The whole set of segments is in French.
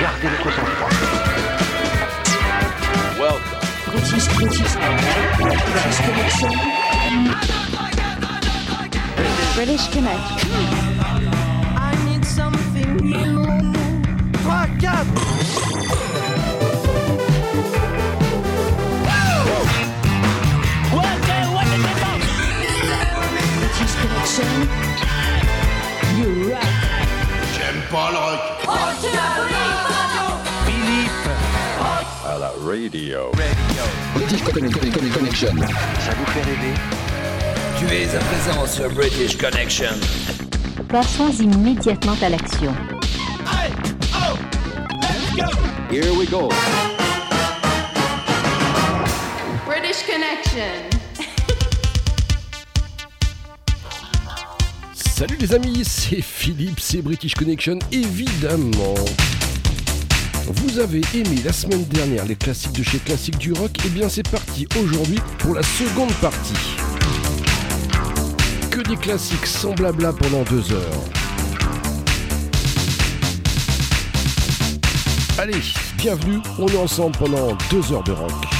Gardez votre sang-froid. Welcome. British, British, British Connection. British Connection. I need something new. British Connection. J'aime pas le rock. À la radio. British Connection. Connection. Ça vous fait rêver? Tu es à présent sur British Connection. Passons immédiatement à l'action. Here we go. British Connection. Salut les amis, c'est Philippe, c'est British Connection, évidemment. Vous avez aimé la semaine dernière les classiques de chez Classique du Rock Eh bien c'est parti aujourd'hui pour la seconde partie. Que des classiques sans blabla pendant deux heures. Allez, bienvenue, on est ensemble pendant deux heures de rock.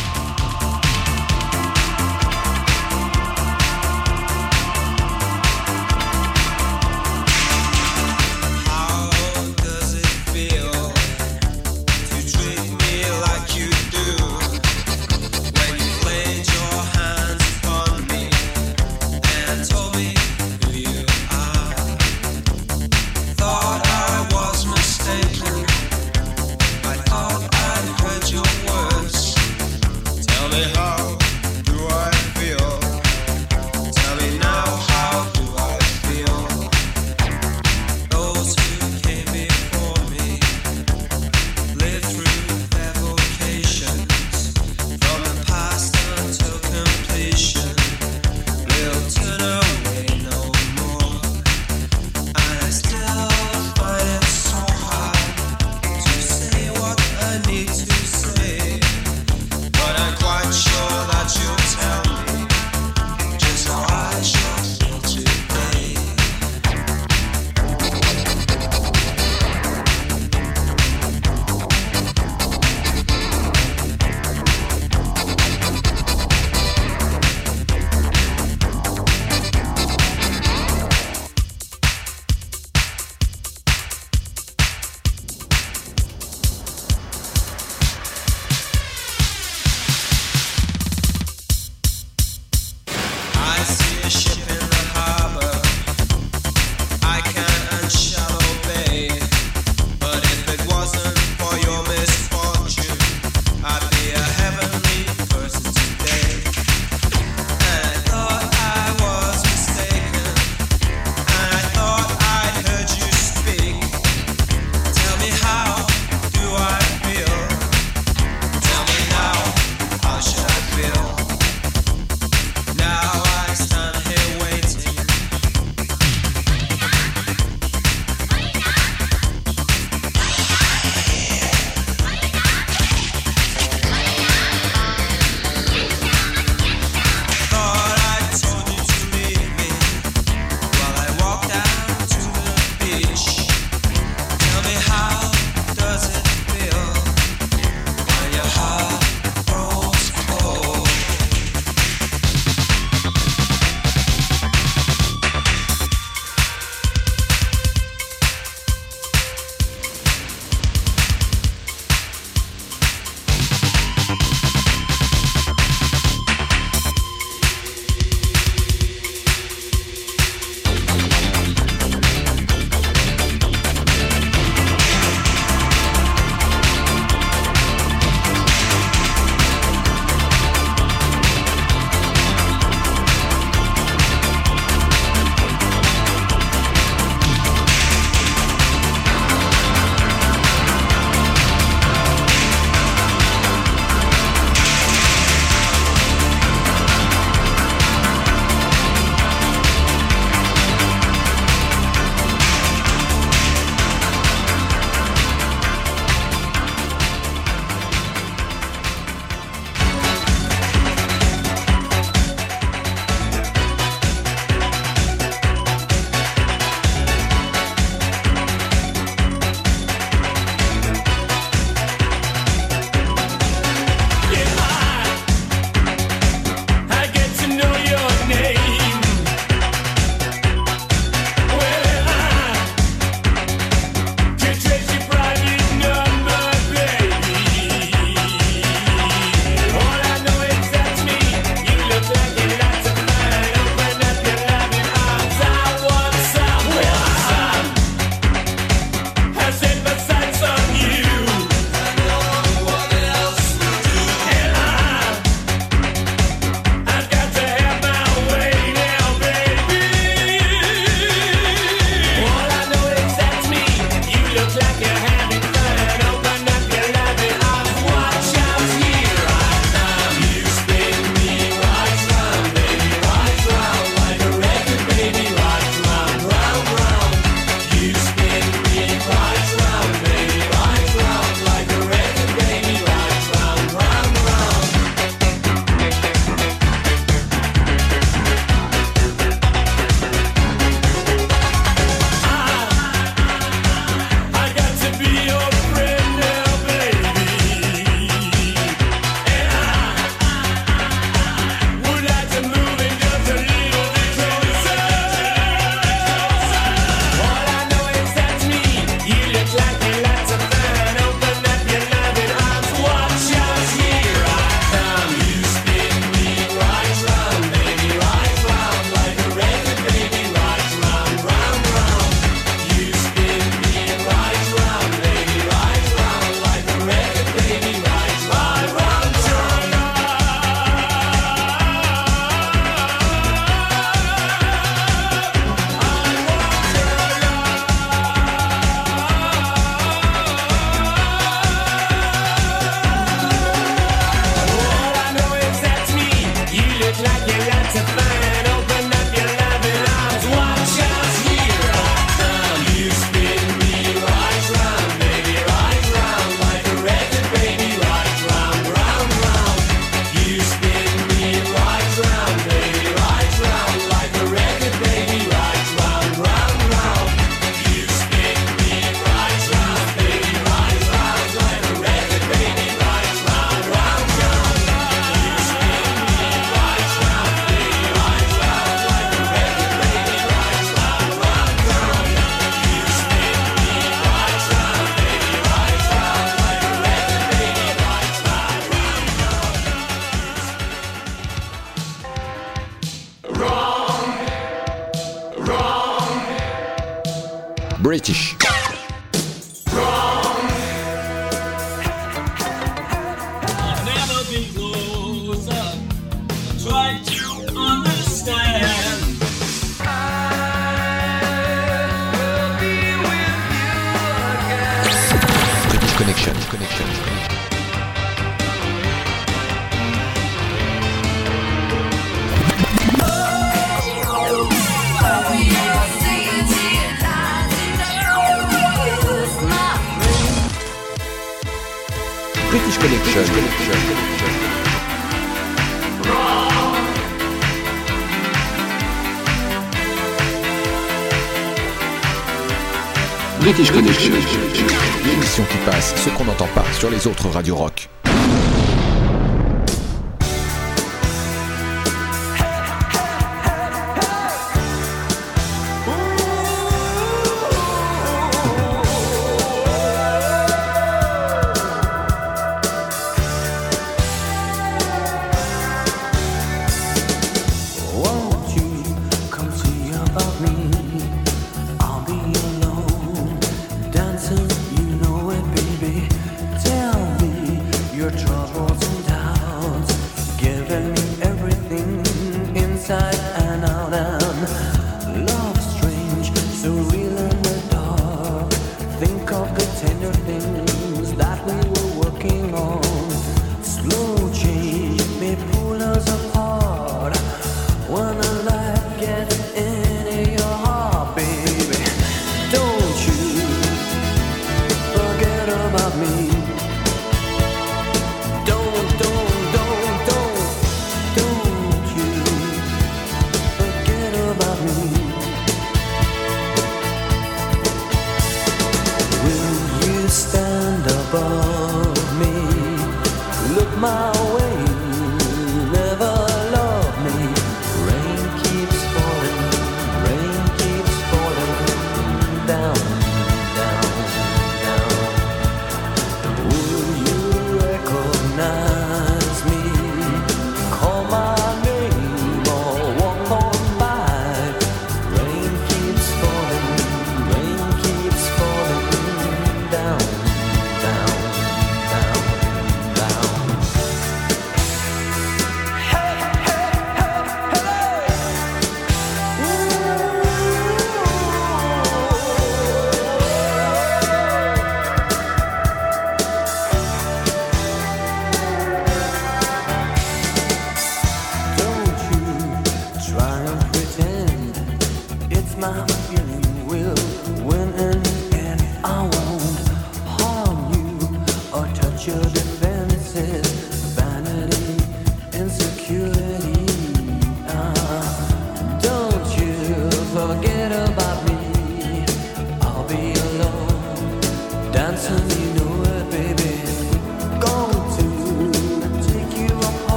Sur les autres radios rock.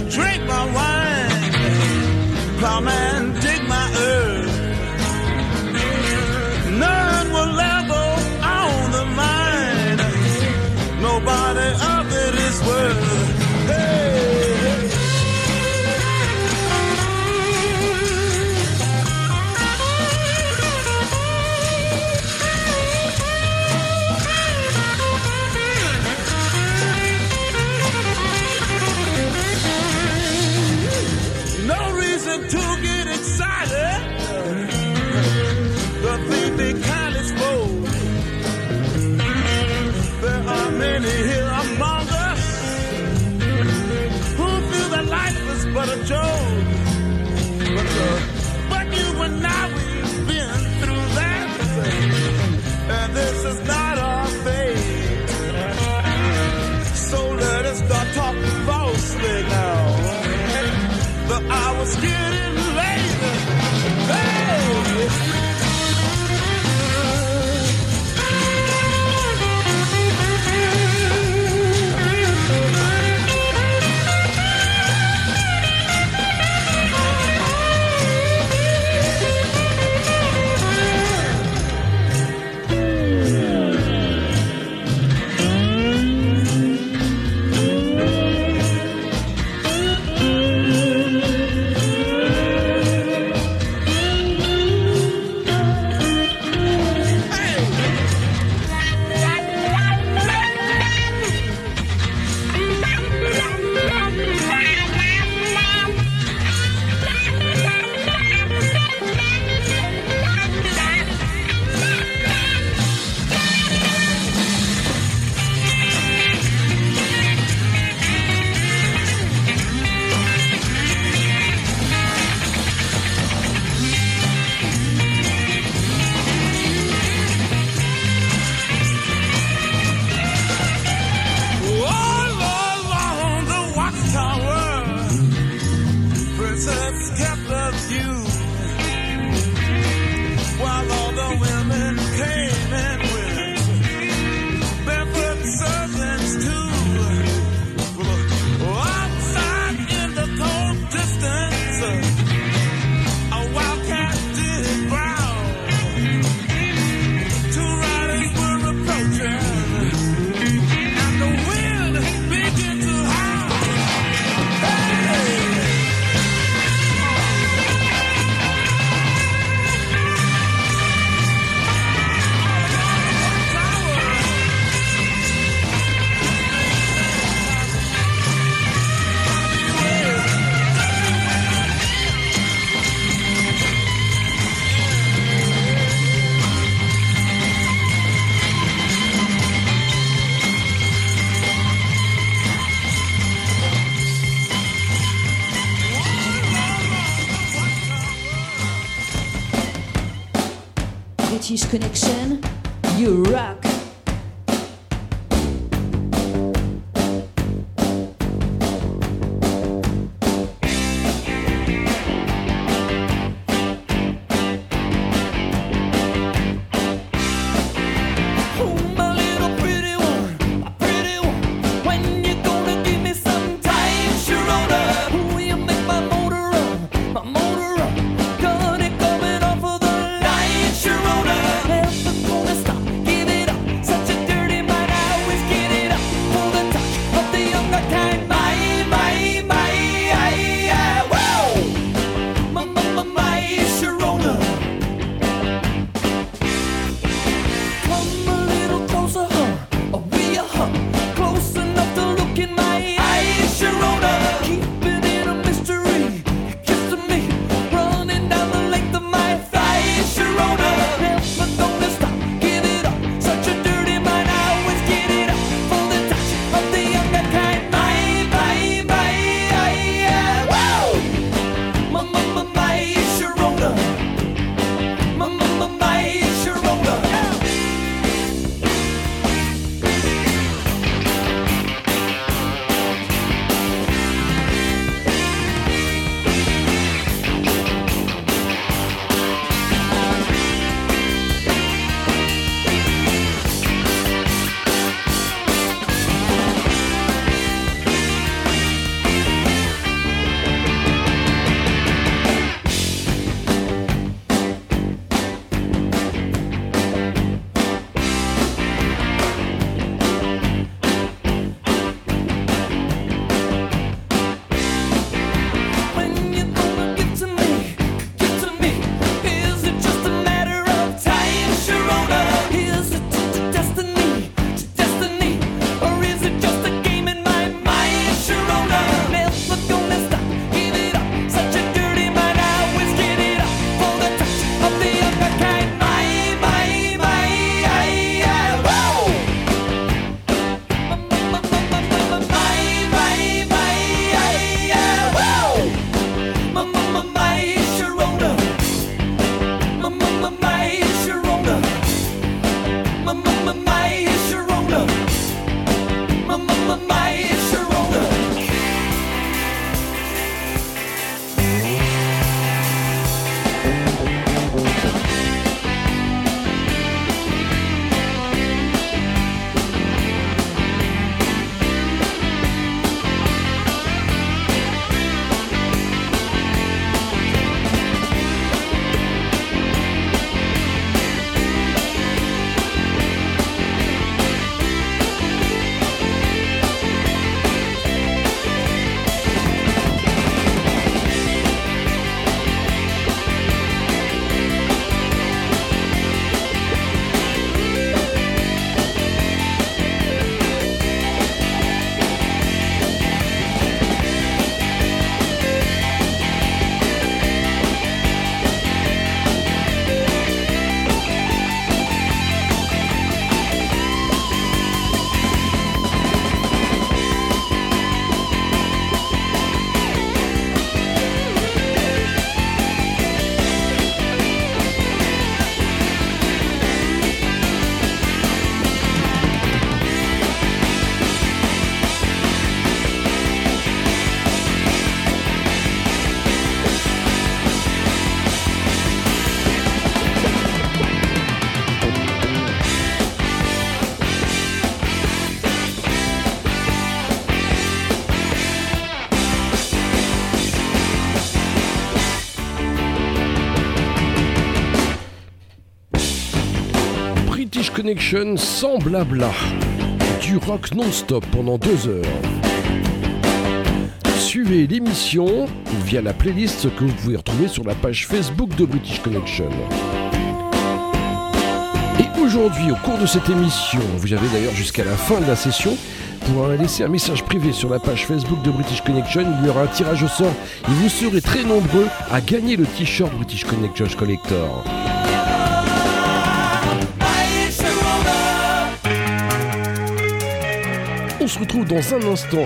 drink my wine, come plowman. really here. Connection sans blabla. Du rock non-stop pendant deux heures. Suivez l'émission via la playlist que vous pouvez retrouver sur la page Facebook de British Connection. Et aujourd'hui, au cours de cette émission, vous avez d'ailleurs jusqu'à la fin de la session pour laisser un message privé sur la page Facebook de British Connection. Il y aura un tirage au sort et vous serez très nombreux à gagner le t-shirt British Connection Collector. On se retrouve dans un instant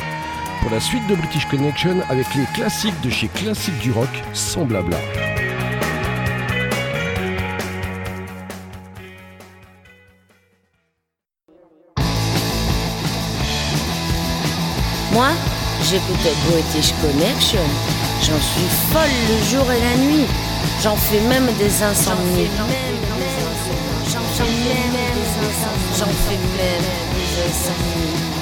pour la suite de British Connection avec les classiques de chez Classique du Rock sans blabla. Moi, j'écoutais British Connection. J'en suis folle le jour et la nuit. J'en fais même des insomnies. J'en fais même des insomnies.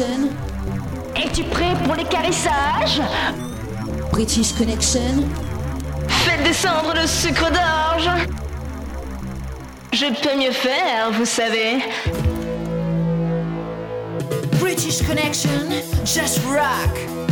Es-tu prêt pour les caressages British Connection? Faites descendre le sucre d'orge. Je peux mieux faire, vous savez. British Connection, just rock.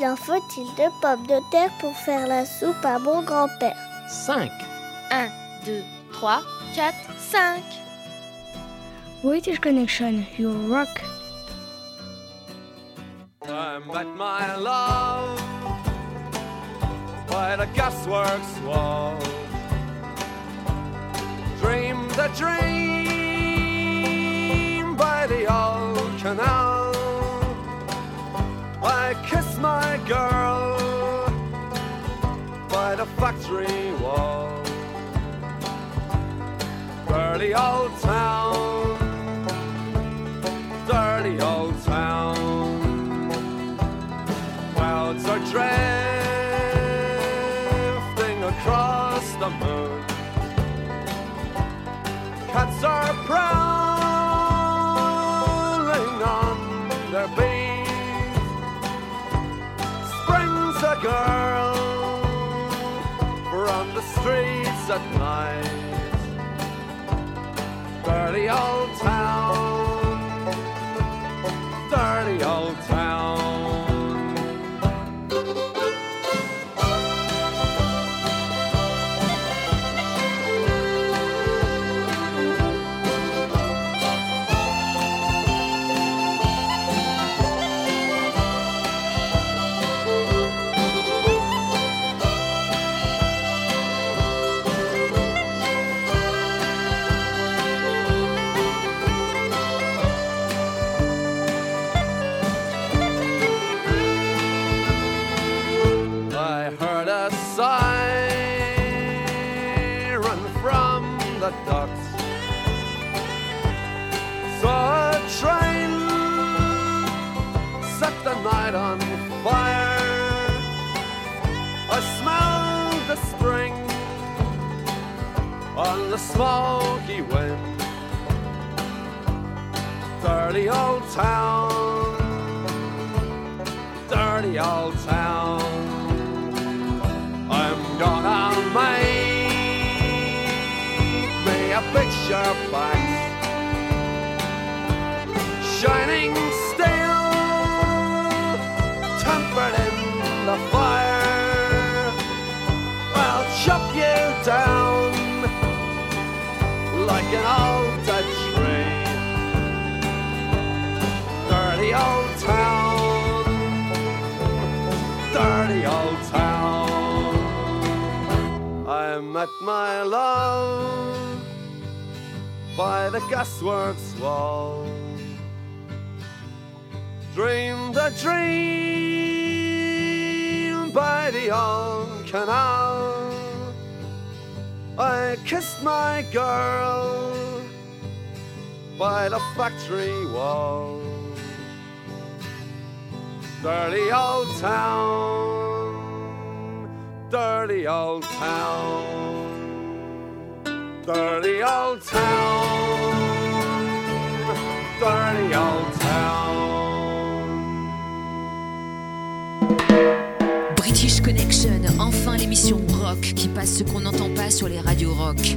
Combien faut-il de pommes de terre pour faire la soupe à mon grand-père 5. 1, 2, 3, 4, 5. British Connection, you rock. dirty old town. Dirty old town. Clouds are drifting across the moon. Cats are prowling on their beat. Springs a girl from the streets at night. The old time. Smoky wind. Dirty old town, dirty old town. I'm gonna make me a picture back, shining steel, tempered in the fire. I'll chop you down an old dead tree. Dirty old town, dirty old town. I met my love by the gasworks wall. Dreamed a dream by the old canal. I kissed my girl by the factory wall. Dirty old town, dirty old town, dirty old town, dirty old town. British Connection, enfin l'émission rock qui passe ce qu'on n'entend pas sur les radios rock.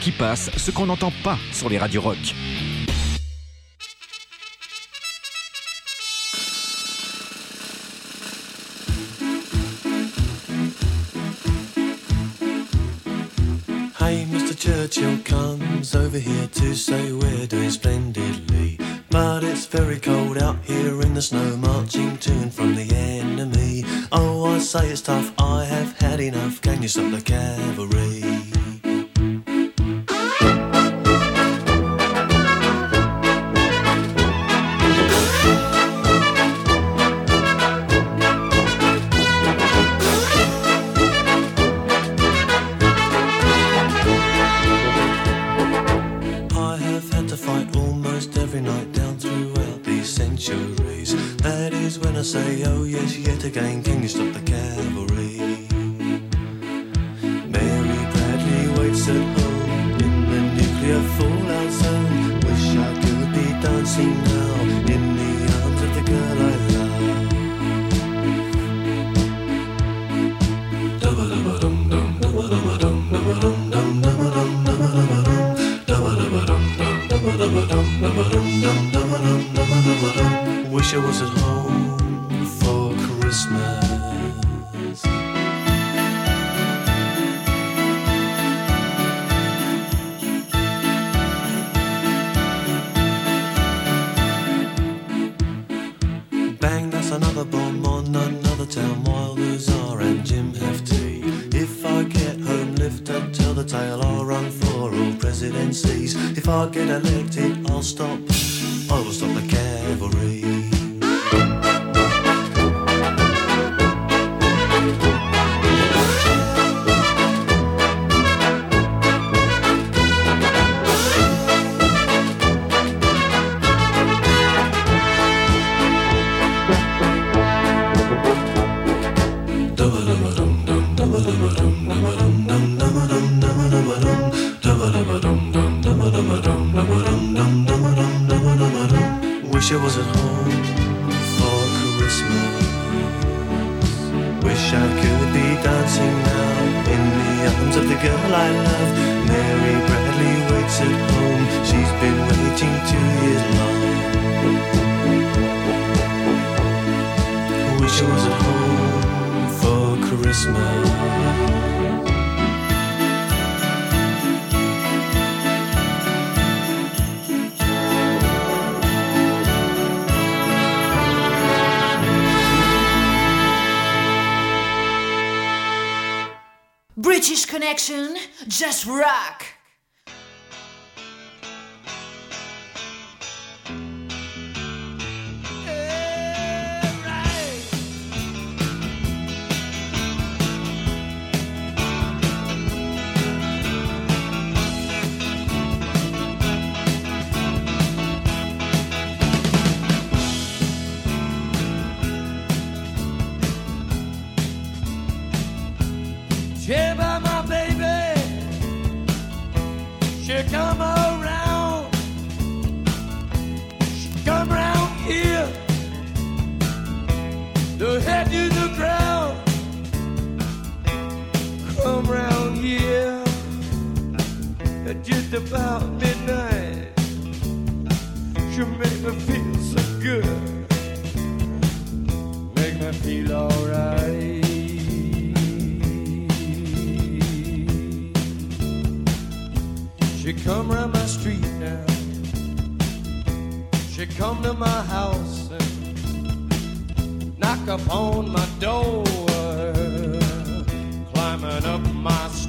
qui passe ce qu'on n'entend pas sur les radios rock. Hey, Mr. Churchill comes over here to say we're doing splendidly. But it's very cold out here in the snow, marching to and from the enemy. Oh, I say it's tough, I have had enough. Can you stop the cavalry?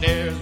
Stairs,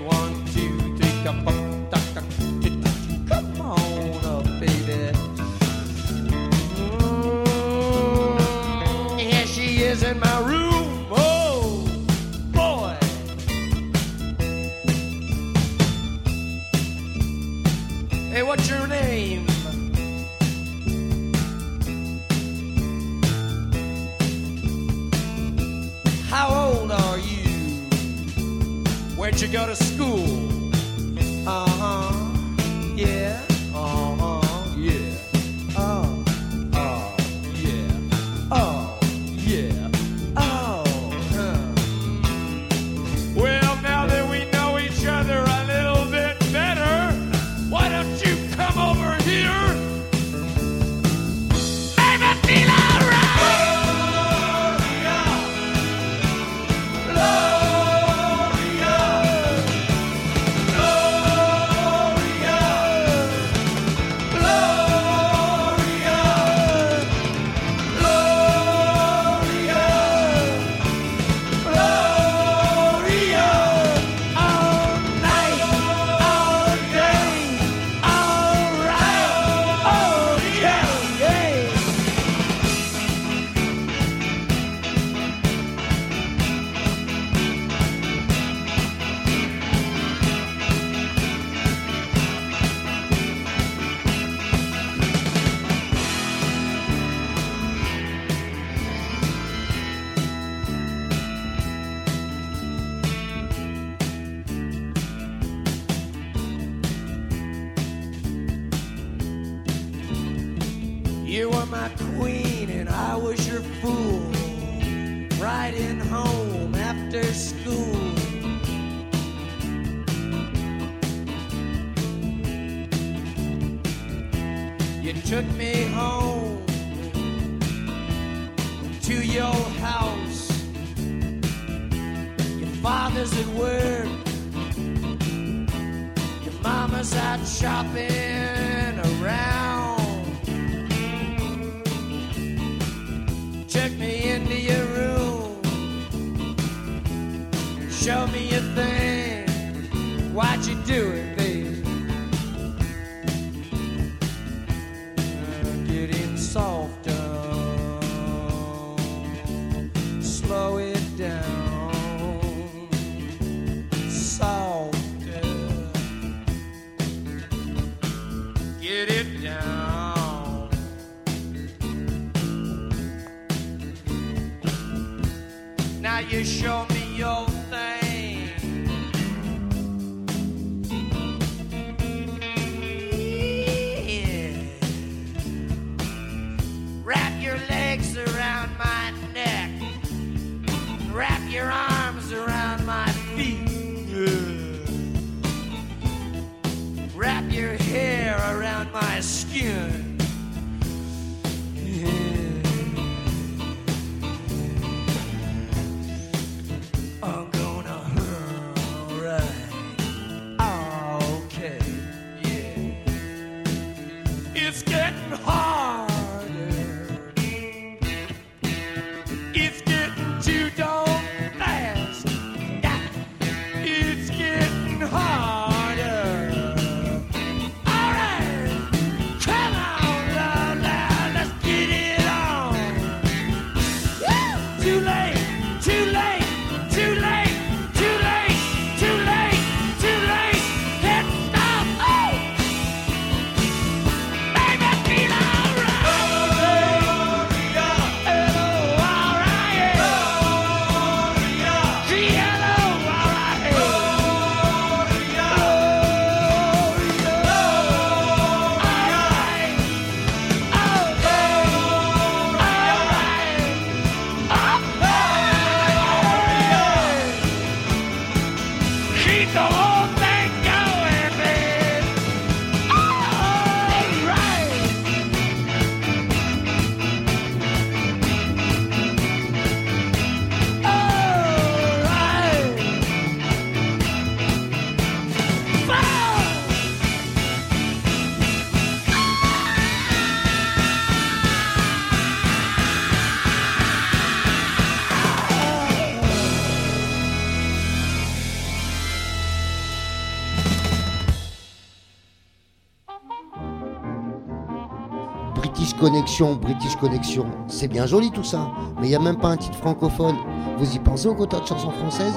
British Connection, c'est bien joli tout ça, mais il n'y a même pas un titre francophone. Vous y pensez au quota de chansons françaises?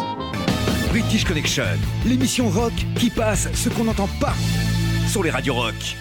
British Connection, l'émission rock qui passe ce qu'on n'entend pas sur les radios rock.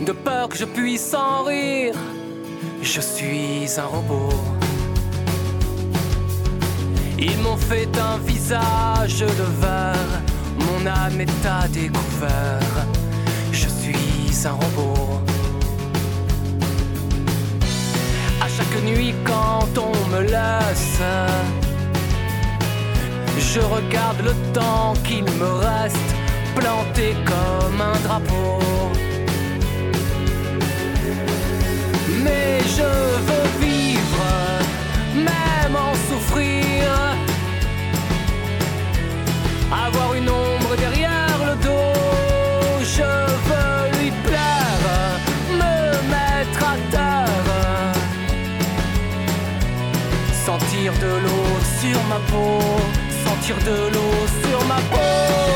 de peur que je puisse en rire. Je suis un robot. Ils m'ont fait un visage de verre, mon âme est à découvert. Je suis un robot. À chaque nuit quand on me laisse, je regarde le temps qu'il me reste, planté comme un drapeau. mais je veux vivre, même en souffrir. Avoir une ombre derrière le dos, je veux lui plaire, me mettre à terre. Sentir de l'eau sur ma peau, sentir de l'eau sur ma peau.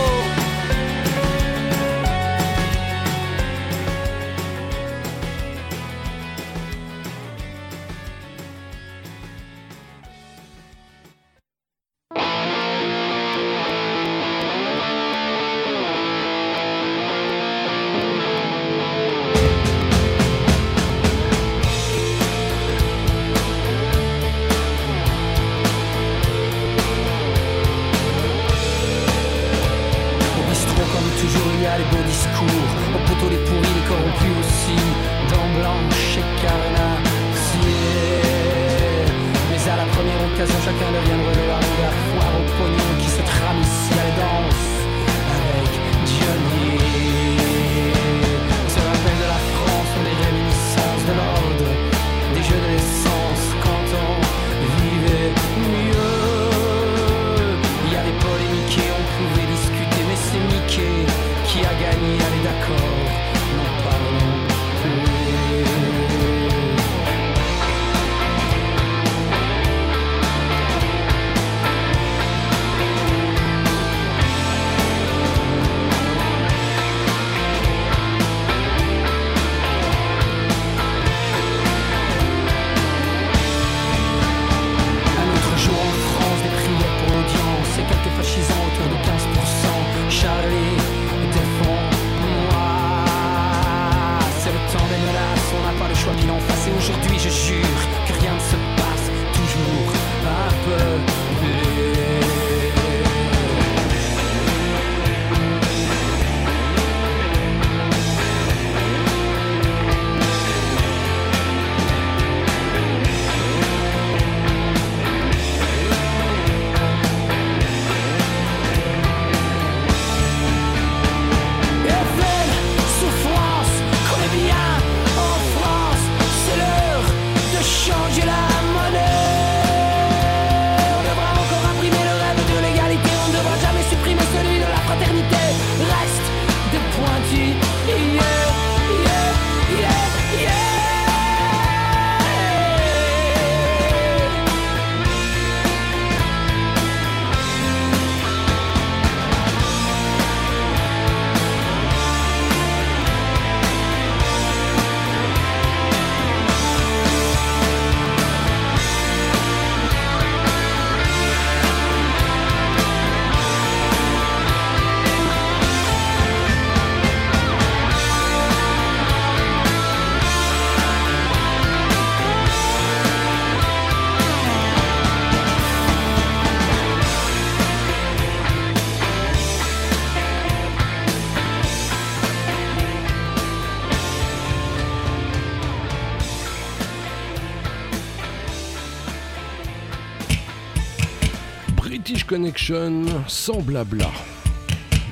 Sans blabla.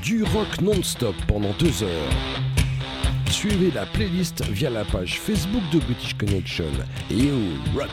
Du rock non-stop pendant deux heures. Suivez la playlist via la page Facebook de British Connection et rock.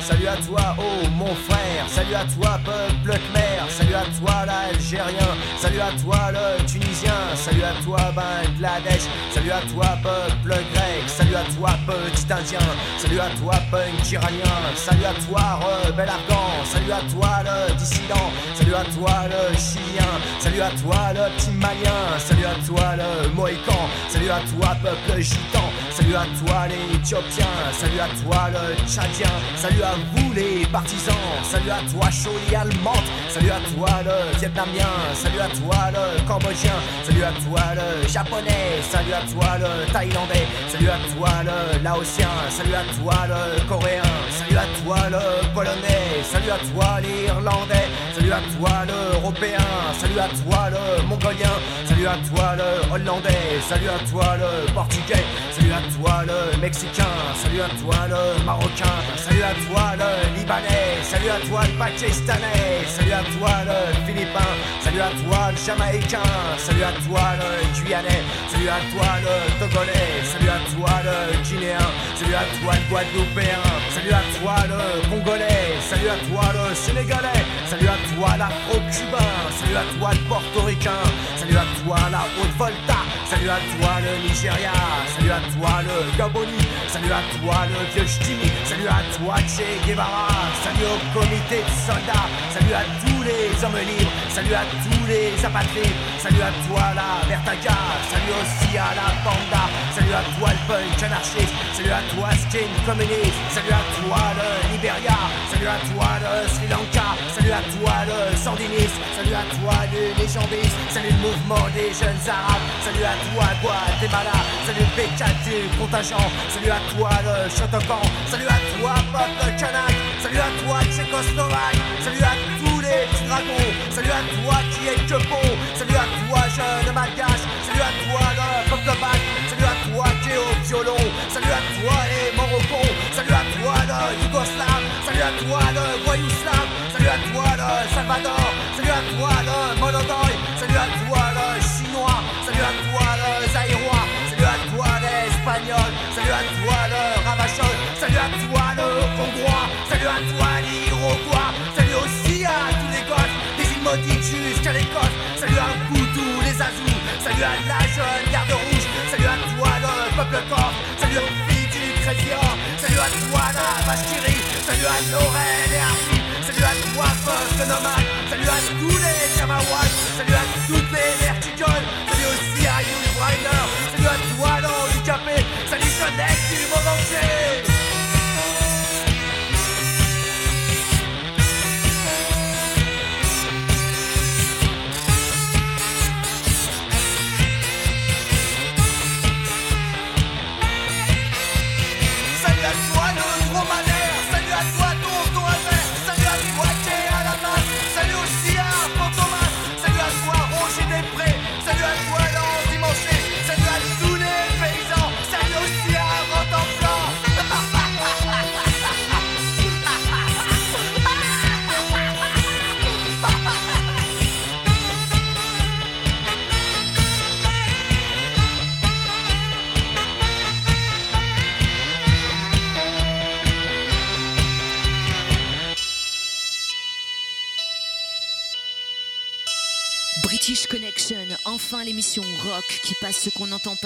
Salut à toi, oh mon frère. Salut à toi, peuple khmer. Salut à toi, l'Algérien. Salut à toi, le Tunisien. Salut à toi, Bangladesh. Salut à toi, peuple grec. Salut à toi, petit Indien. Salut à toi, punk iranien. Salut à toi, rebelle afghan. Salut à toi, le dissident. Salut à toi, le chilien. Salut à toi, le petit malien. Salut à toi, le mohican. Salut à toi, peuple gitan. Salut à toi, les éthiopiens. Salut à toi, le tchadien. Salut à vous, les partisans. Salut à toi, Choli allemande. Salut à toi, le vietnamien. Salut à toi, le cambodgien. Salut à toi, le japonais. Salut à toi, le thaïlandais. Salut à toi, le laotien. Salut à toi, le coréen. Salut à toi, le polonais. Salut à toi, l'irlandais. Salut à toi, l'européen. Salut à toi, le mongolien. Salut à toi, le hollandais. Salut à toi, le portugais. Salut à toi, le mexicain. Salut à toi, le marocain. Salut à toi, le libanais. Salut à toi, le pakistanais. Salut à toi, le philippin. Salut à toi, le jamaïcain. Salut à toi, le guyanais. Salut à toi, le togolais. Salut à toi, le guinéen. Salut à toi, le guadeloupéen. Salut à toi, le congolais. Salut à toi, le sénégalais. Salut à toi, l'afro-cubain. Salut à toi, le portoricain. Salut à toi, la Haute-Volta. Salut à toi, le Nigeria. Salut à toi, le Gaboni. Salut à toi, le vieux Ch'timi. Salut à toi, Che Guevara. Salut au comité de soldats. Salut à tous les hommes libres. Salut à tous les apatrides. Salut à toi, la Vertaga. Salut aussi à la Panda. Salut à toi, le punk anarchiste. Salut à toi, skin communiste. Salut à toi, le Liberia. Salut à toi, le Sri Lanka. Salut à toi, le sandiniste. Salut à toi, le légendiste. Salut le mouvement des jeunes arabes. Salut à toi, Guatemala. Salut le P4 du contingent. Salut à toi, le Shotokan. Salut à toi, peuple kanak. Salut à toi, Tchécoslovaque. Salut à tous les petits dragons. Salut à toi qui est que bon. Salut à toi, jeune malgache. Salut à toi, le peuple bac. Salut à toi qui est au violon. Salut à toi, les Morocons. Salut à toi, le Yougoslave. Salut à toi, le Salut à toi, le Monodoy. Salut à toi, le Chinois. Salut à toi, le Zaïrois. Salut à toi, l'Espagnol. Salut à toi, le Ravachol. Salut à toi, le Hongrois. Salut à toi, l'Iroquois. Salut aussi à tous les gosses des îles maudites jusqu'à l'Écosse. Salut à vous tous les Azous. Salut à la jeune garde rouge. Salut à toi, le peuple corse. Salut aux filles du Crésia. Salut à toi, la rit. Salut à Laurel et Hardy. Salut à toi, poste nomade. Salut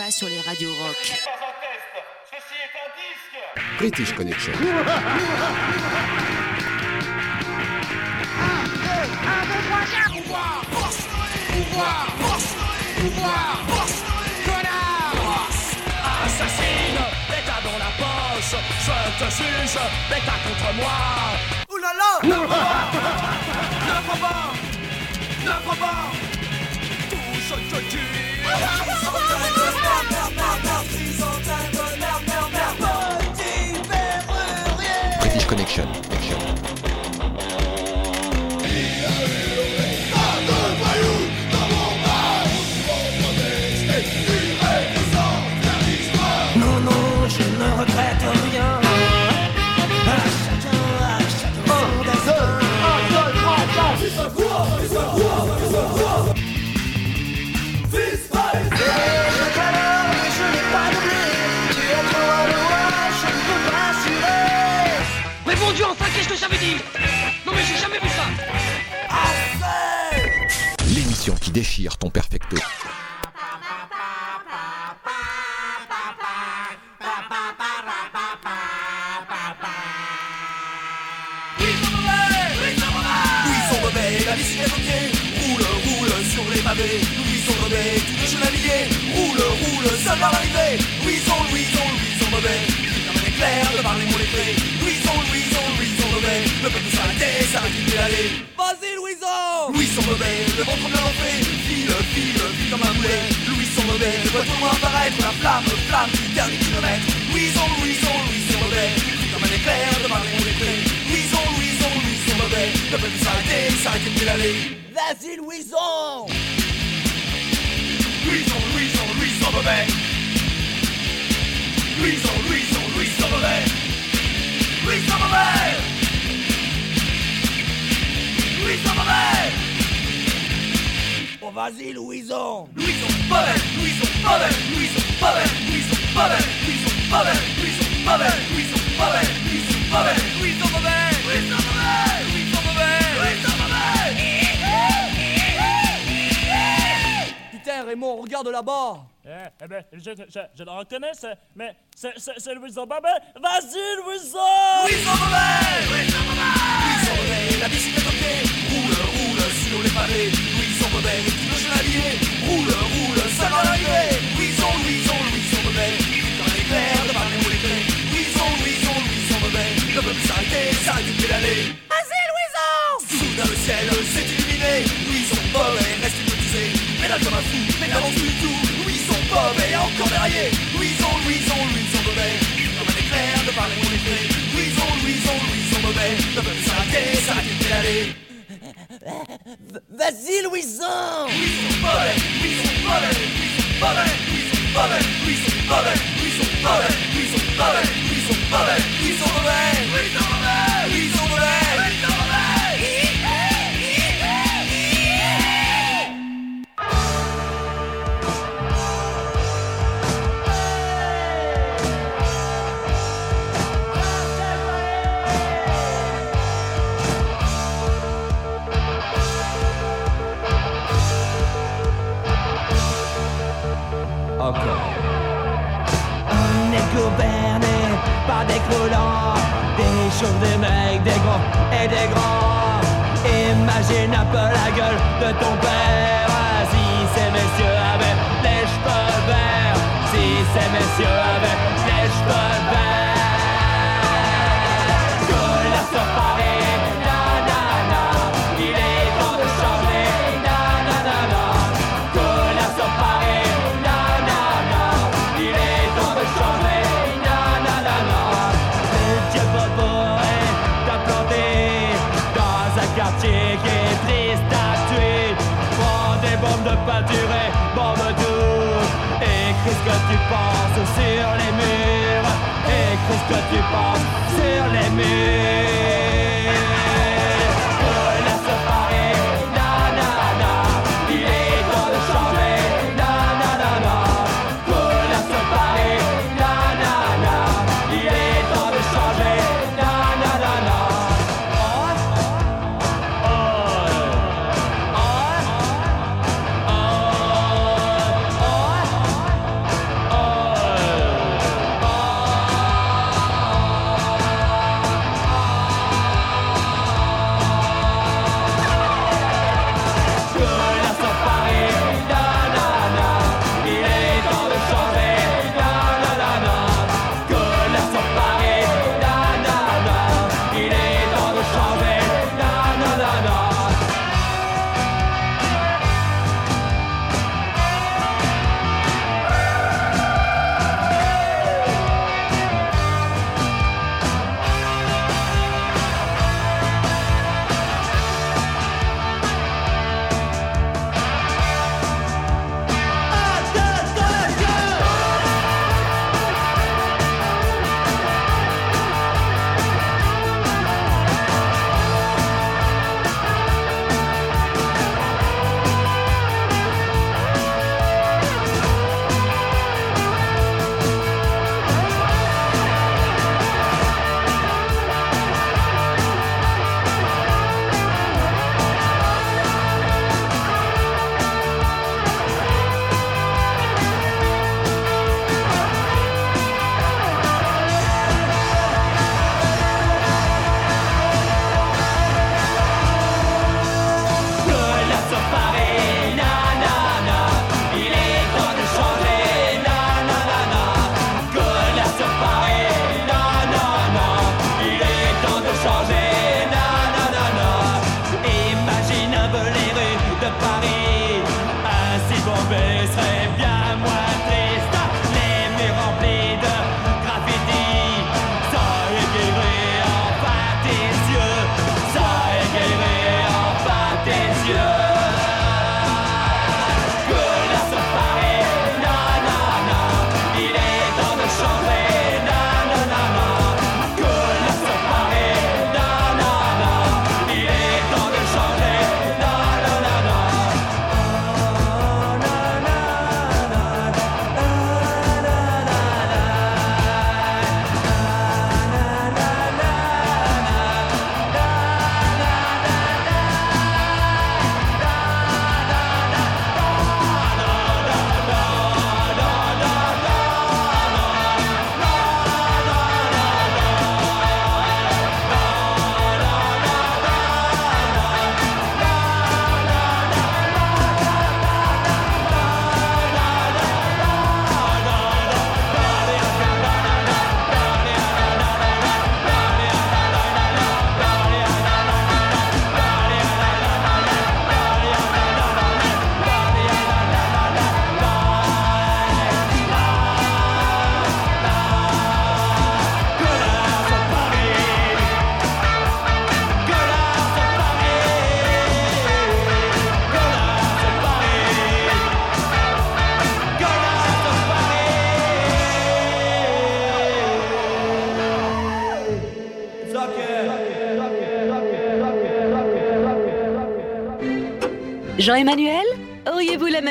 pas sur les radios rock. British Connection. Assassine, bêta dans la poche, je te juge, bêta contre moi. Ouh là là Ne prends pas Ne prends pas Ne prends pas British Connection. ton perfecto. la bicyclette Roule, roule sur les pavés Louison. Mauvais, tous les jeunes habillés Roule, roule, ça va l'arrivée Louison, Louison, Louison mauvais Dans éclair, de par les mots lettrés Louison, Louison, Louison mauvais Le peuple s'arrêtait, s'arrêtait d'aller Vas-y Louison Louison mauvais, le ventre bien rentré filme, vu comme un boulet. Louis sont mauvais, ne voit-on apparaître la flamme, flamme du dernier kilomètre. Louison, Louison, Louis sont mauvais, vu comme un éclair devant les monts des Louison, Louison, Louis sont mauvais, ne peut plus s'arrêter, s'arrêter de aller. Vas-y, Louison Louison, Louison, Louis sont mauvais. Louison, Louison, Louis sont mauvais. Louis sont mauvais Louis sont mauvais vas-y Louison Louison Bobet Louison Bobet Louison Bobet Louison Bobet Louison Bobet Louison Bobet Louison Bobet Louison Bobet Louison Bobet Louison Louison Bobet Louison Putain Raymond, regarde là-bas Eh, eh ben, je, je, je le reconnais, mais c'est c'est- c'est Louison Babel. Vas-y, Louison! Louison Bobet Louison Bobet La bicyclette au pied Roule, roule sur les pavés Tout le chevalier Roule, roule seul à l'arrivée Louison, Louison, Louison Bobet Comme un éclair de par les mots lettrés Louison, Louison, Louison Bobet Ne peut plus s'arrêter, s'arrêter pédaler Vas-y Louison! Soudain le ciel s'est illuminé. Louison Bobet reste hypnotisé Pédale comme un fou, mais n'avance plus du tout. Louison Bobet encore derrière Louison, Louison, Louison Bobet Comme un éclair de par les mots lettrés Louison, Louison, Louison Bobet Ne peut plus s'arrêter, s'arrêter pédaler Vas-y Louison Louison par des croulants, des chauves, des mecs, des gros et des grands. Imagine un peu la gueule de ton père. Si ces messieurs avaient les cheveux verts, si ces messieurs avaient les cheveux verts. pas durer, Bombadou Et qu'est-ce que tu penses sur les murs? Et qu'est-ce que tu penses sur les murs?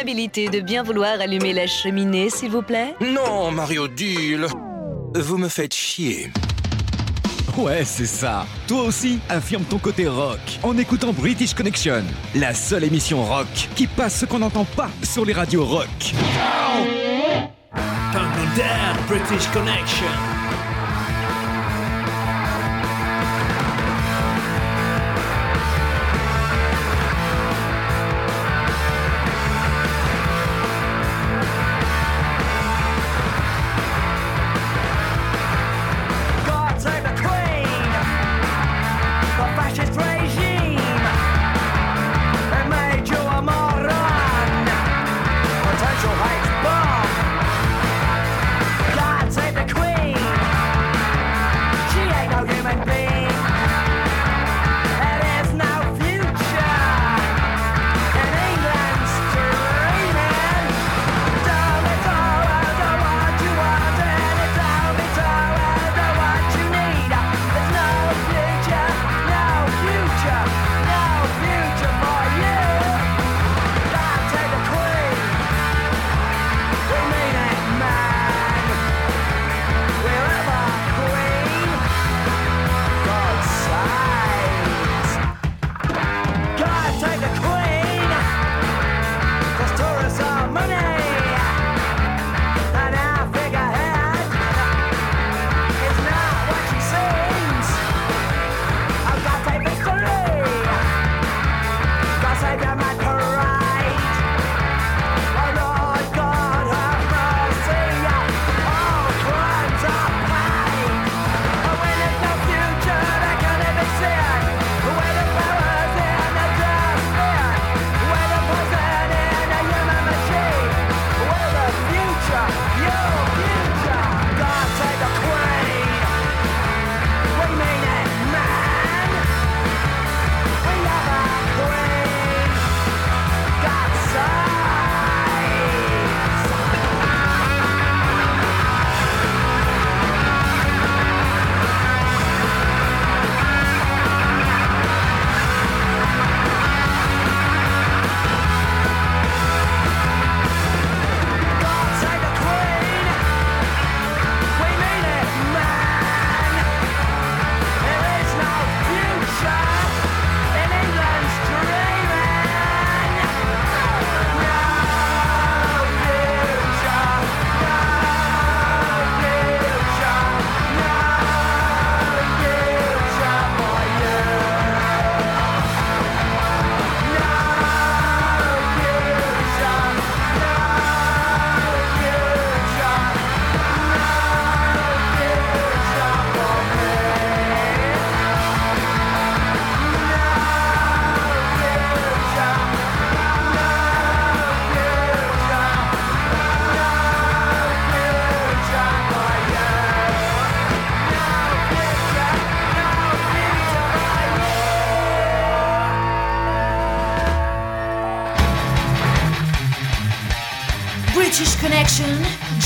de bien vouloir allumer la cheminée, s'il vous plaît Non, Mario Deal Vous me faites chier. Ouais, c'est ça. Toi aussi, affirme ton côté rock en écoutant British Connection, la seule émission rock qui passe ce qu'on n'entend pas sur les radios rock.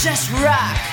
just rock.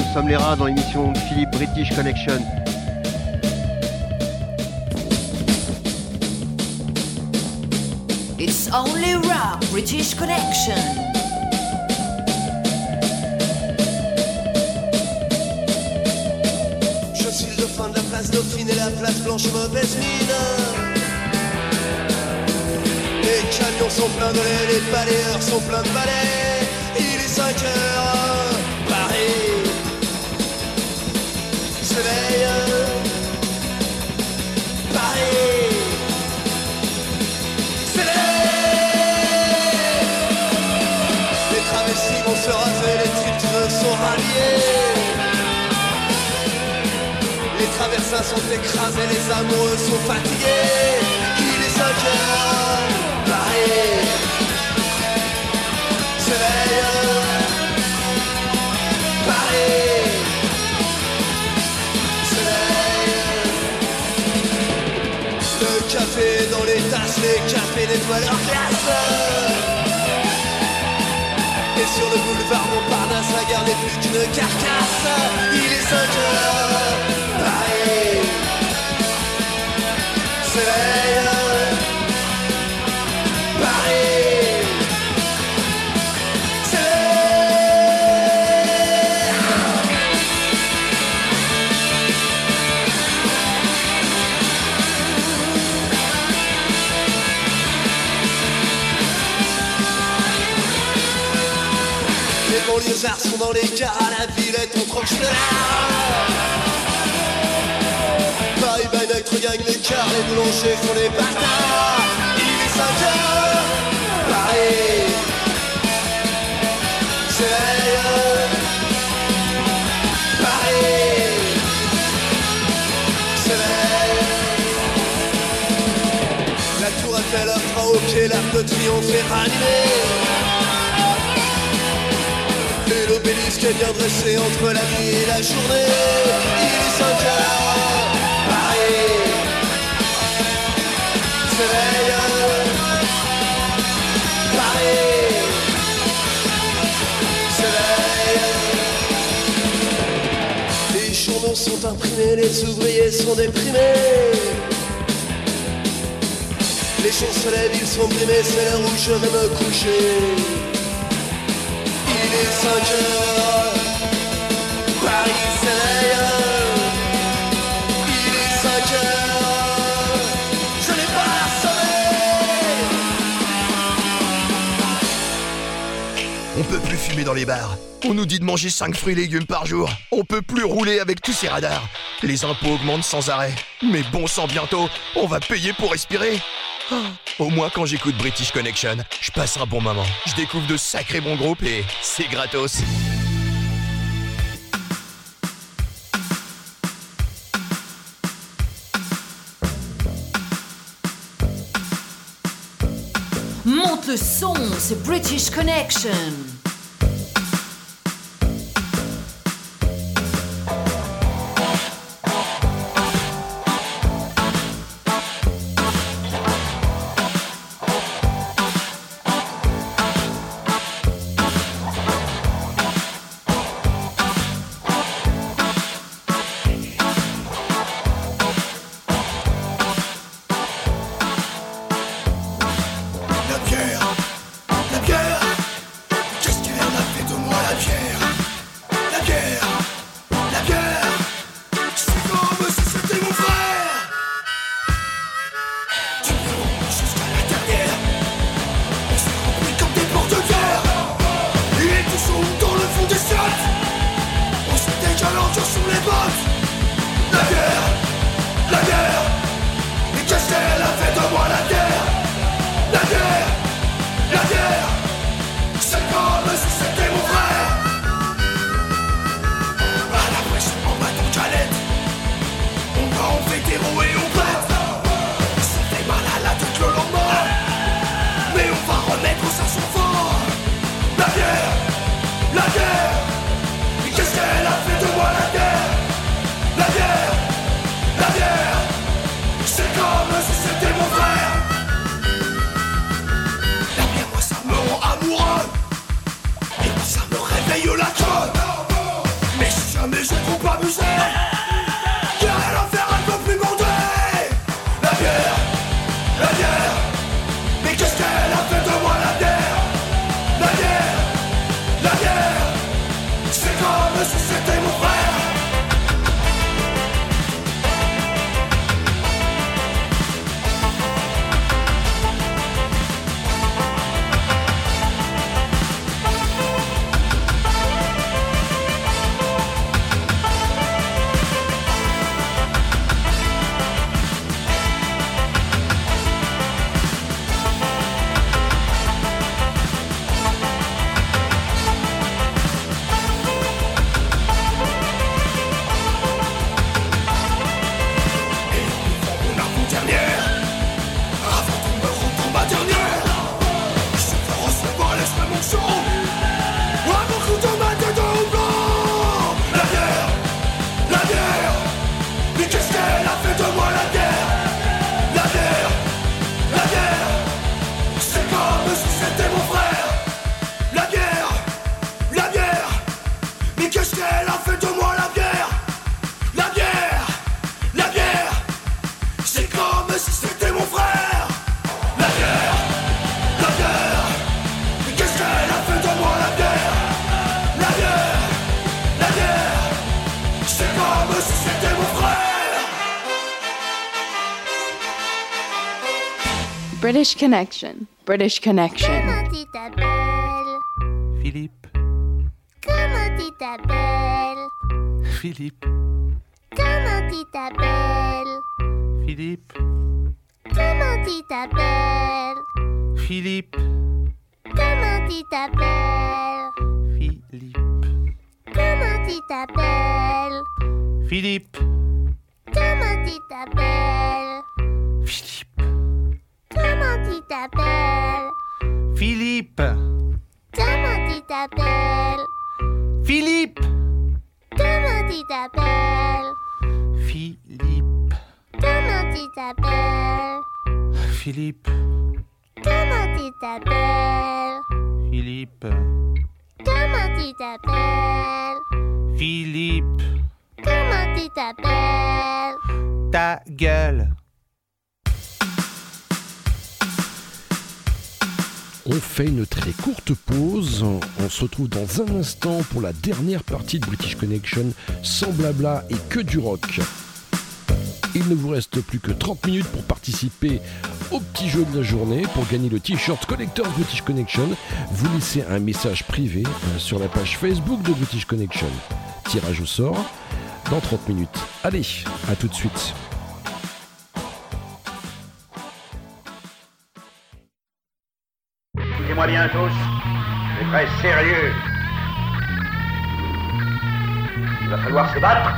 Nous sommes les rats dans l'émission Philippe British Connection. It's only rock, British Connection. Je suis le dauphin de la place Dauphine et la place Blanche mauvaise mine. Les camions sont pleins de lait, les balayeurs sont pleins de balais. Il est 5 heures, sont écrasés, les amoureux sont fatigués. Il est 5 heures, Paris s'éveille. Paris s'éveille. Le café dans les tasses, les cafés nettoient leur glace. Et sur le boulevard Montparnasse, la gare n'est plus qu'une carcasse. Il est 5 heures, s'éveille. Paris Les sont dans les cars la Villette, on tranche de Night regagne les cars, les boulangers sont les bâtards. Il est 5 heures, Paris s'éveille. Paris s'éveille. La tour Eiffel offre au pied, l'arc de triomphe est ranimé. Et l'obélisque est bien dressé entre la nuit et la journée. Il est 5 heures, s'éveille. Paris s'éveille. Les journaux sont imprimés, les ouvriers sont déprimés. Les gens se ils sont brimés, c'est l'heure où je vais me coucher. Il est 5 heures, Paris On nous dit de manger 5 fruits et légumes par jour. On peut plus rouler avec tous ces radars. Les impôts augmentent sans arrêt. Mais bon sang bientôt, on va payer pour respirer. Ah, Au moins quand j'écoute British Connection, je passe un bon moment. Je découvre de sacrés bons groupes et c'est gratos. Monte le son, c'est British Connection. British Connection. British Connection. tu t'appelles Philippe, Comment tu t'appelles Philippe, Comment tu t'appelles Philippe, Comment tu t'appelles Philippe, Comment tu t'appelles Philippe, Comment tu t'appelles Philippe, Comment tu t'appelles t'appelles Philippe, Comment tu t'appelles Philippe, Comment tu t'appelles Philippe, Comment tu t'appelles Philippe, Comment tu t'appelles Philippe, Comment tu t'appelles Philippe, Comment tu t'appelles ta gueule. On fait une très courte pause. On se retrouve dans un instant pour la dernière partie de British Connection, sans blabla et que du rock. Il ne vous reste plus que 30 minutes pour participer au petit jeu de la journée. Pour gagner le t-shirt Collectors British Connection, vous laissez un message privé euh, sur la page Facebook de British Connection. Tirage au sort dans 30 minutes. Allez, à tout de suite. Écoutez-moi bien tous, c'est très sérieux. Il va falloir se battre.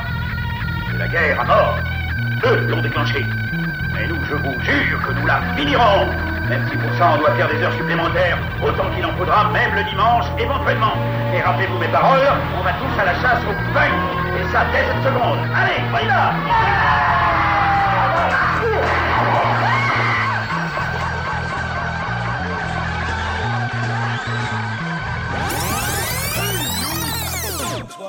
C'est la guerre à mort. Eux l'ont déclenchée. Mais nous, je vous jure que nous la finirons. Même si pour ça on doit faire des heures supplémentaires, autant qu'il en faudra, même le dimanche, éventuellement. Et rappelez-vous mes paroles, on va tous à la chasse aux feuilles. Et ça dès cette seconde. Allez, on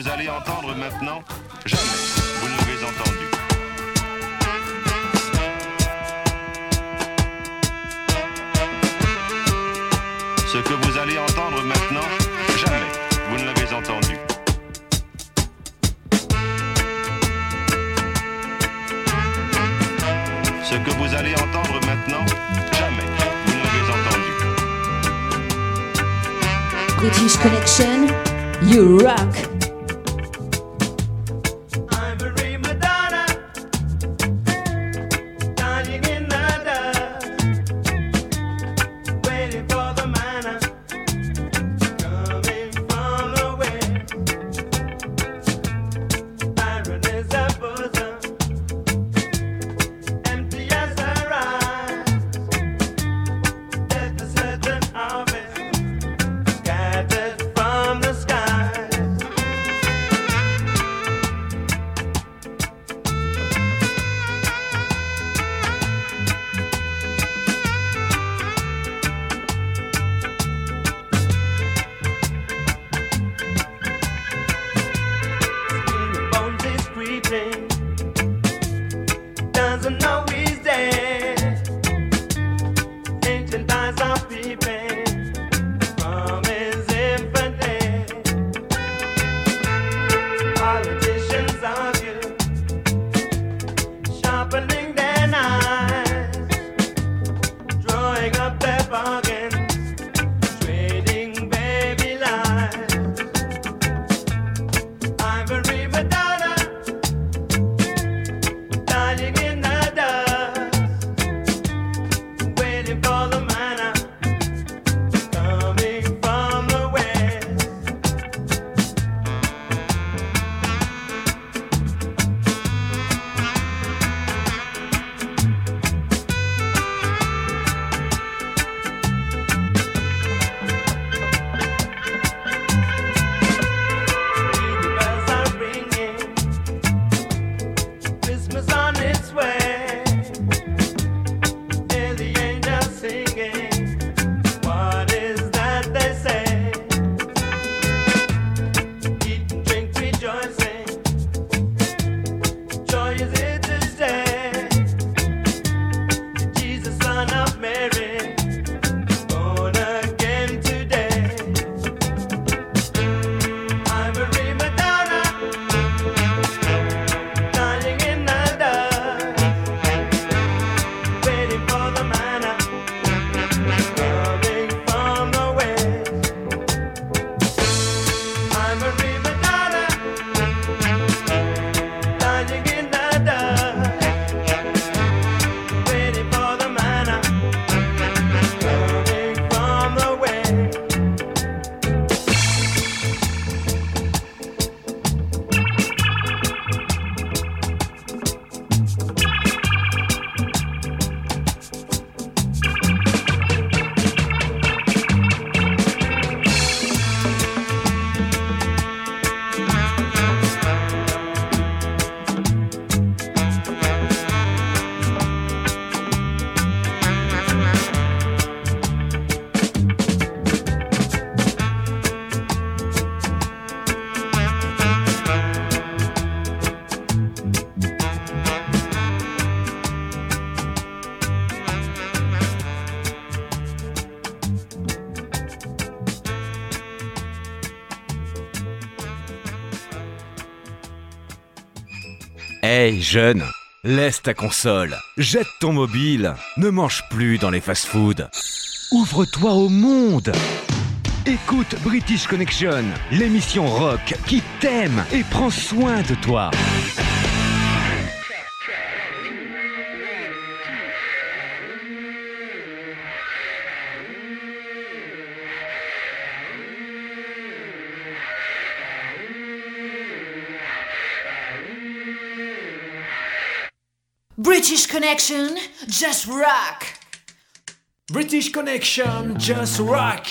vous allez entendre maintenant Hey jeune, laisse ta console, jette ton mobile, ne mange plus dans les fast-foods. Ouvre-toi au monde Écoute British Connection, l'émission rock qui t'aime et prend soin de toi. Connection, just rock. British Connection, just rock.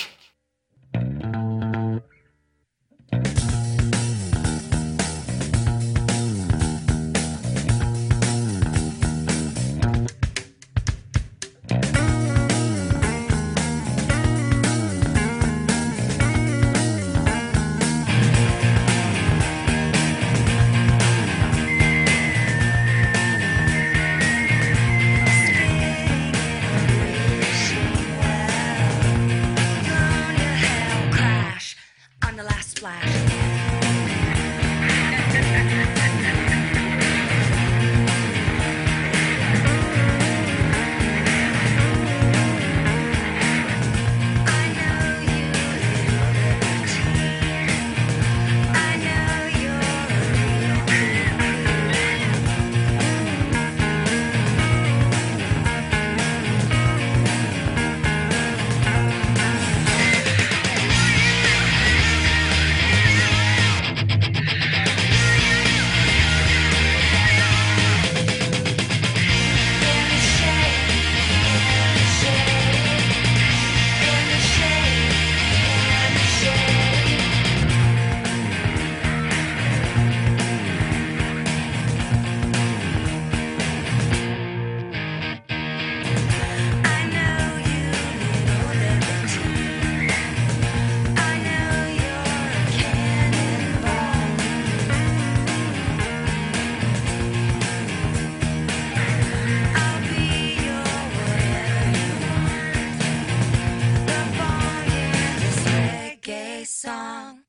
Song.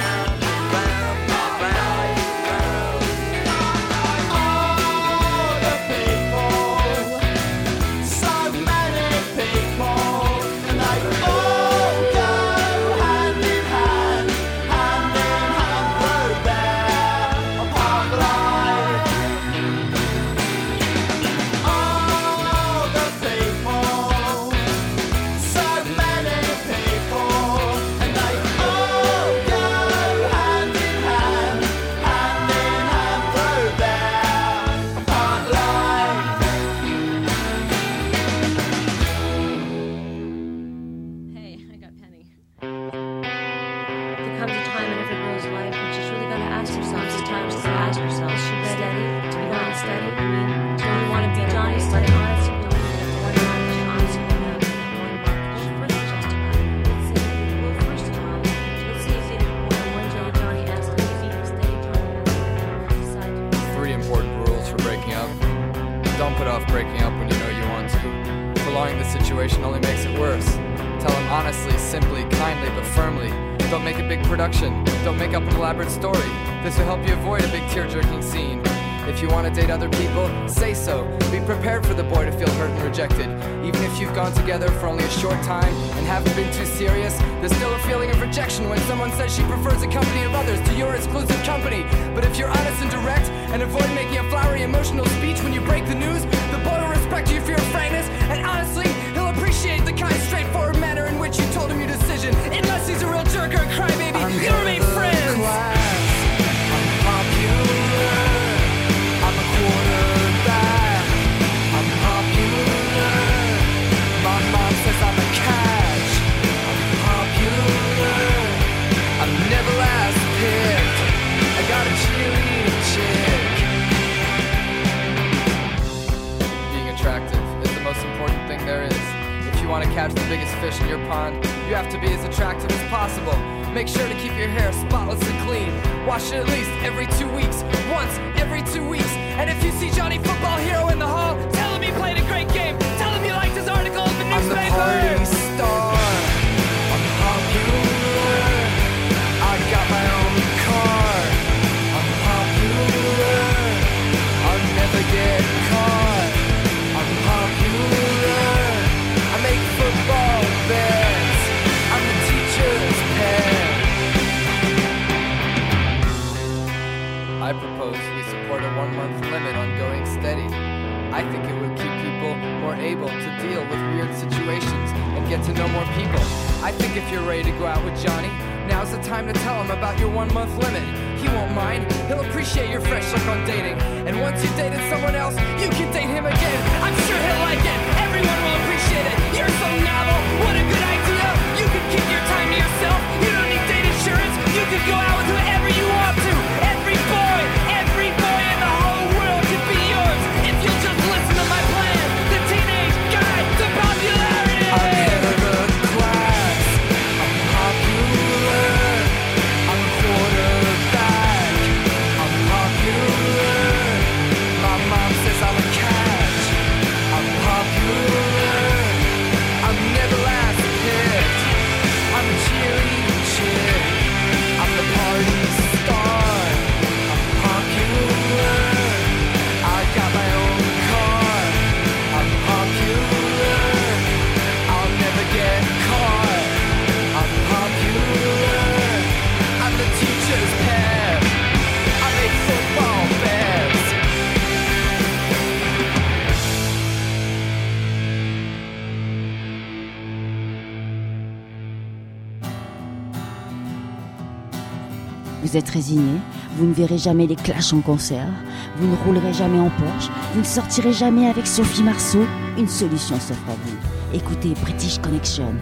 Vous êtes résigné, vous ne verrez jamais les clashs en concert, vous ne roulerez jamais en Porsche, vous ne sortirez jamais avec Sophie Marceau. Une solution s'offre à vous. Écoutez British Connection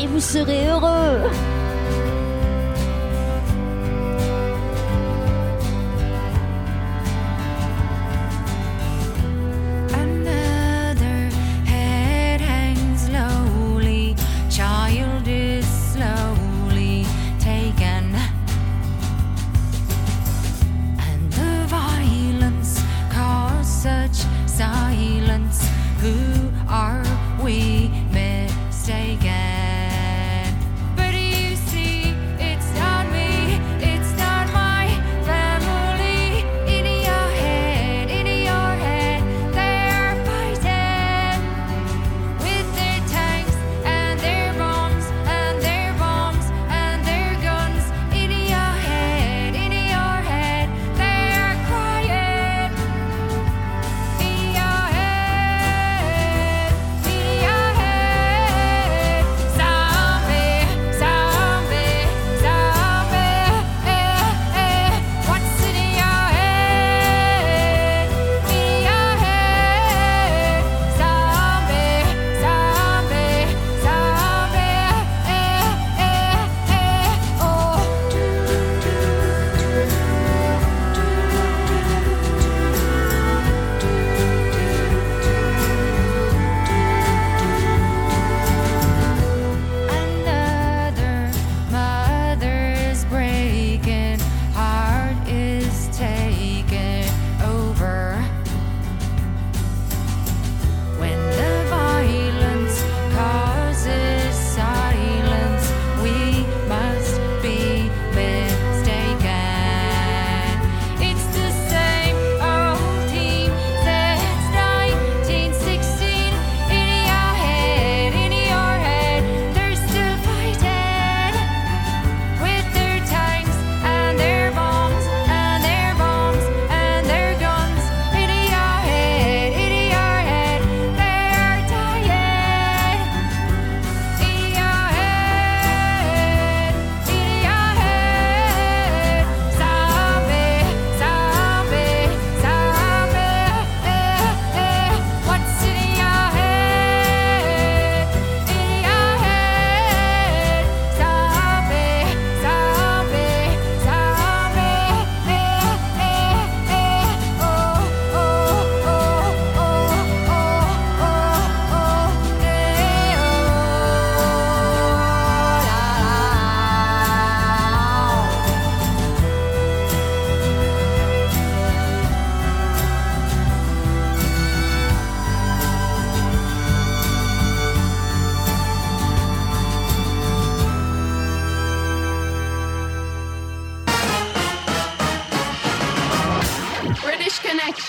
et vous serez heureux.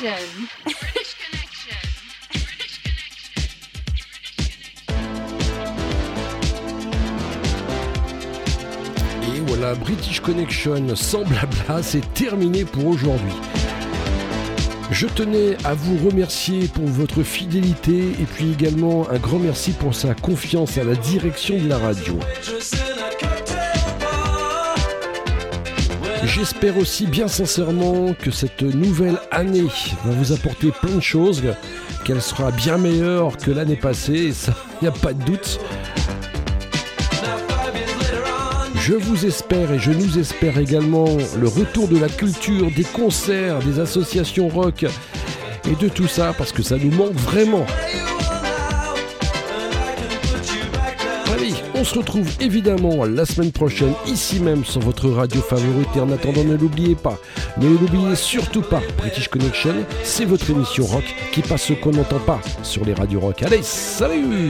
Connection. Et voilà, British Connection sans blabla, c'est terminé pour aujourd'hui. Je tenais à vous remercier pour votre fidélité et puis également un grand merci pour sa confiance à la direction de la radio. J'espère aussi bien sincèrement que cette nouvelle année va vous apporter plein de choses, qu'elle sera bien meilleure que l'année passée, ça, il n'y a pas de doute. Je vous espère et je nous espère également le retour de la culture, des concerts, des associations rock et de tout ça parce que ça nous manque vraiment. Se retrouve évidemment la semaine prochaine ici même sur votre radio favorite. Et en attendant ne l'oubliez pas, ne l'oubliez surtout pas, British Connection, c'est votre émission rock qui passe ce qu'on n'entend pas sur les radios rock. Allez, salut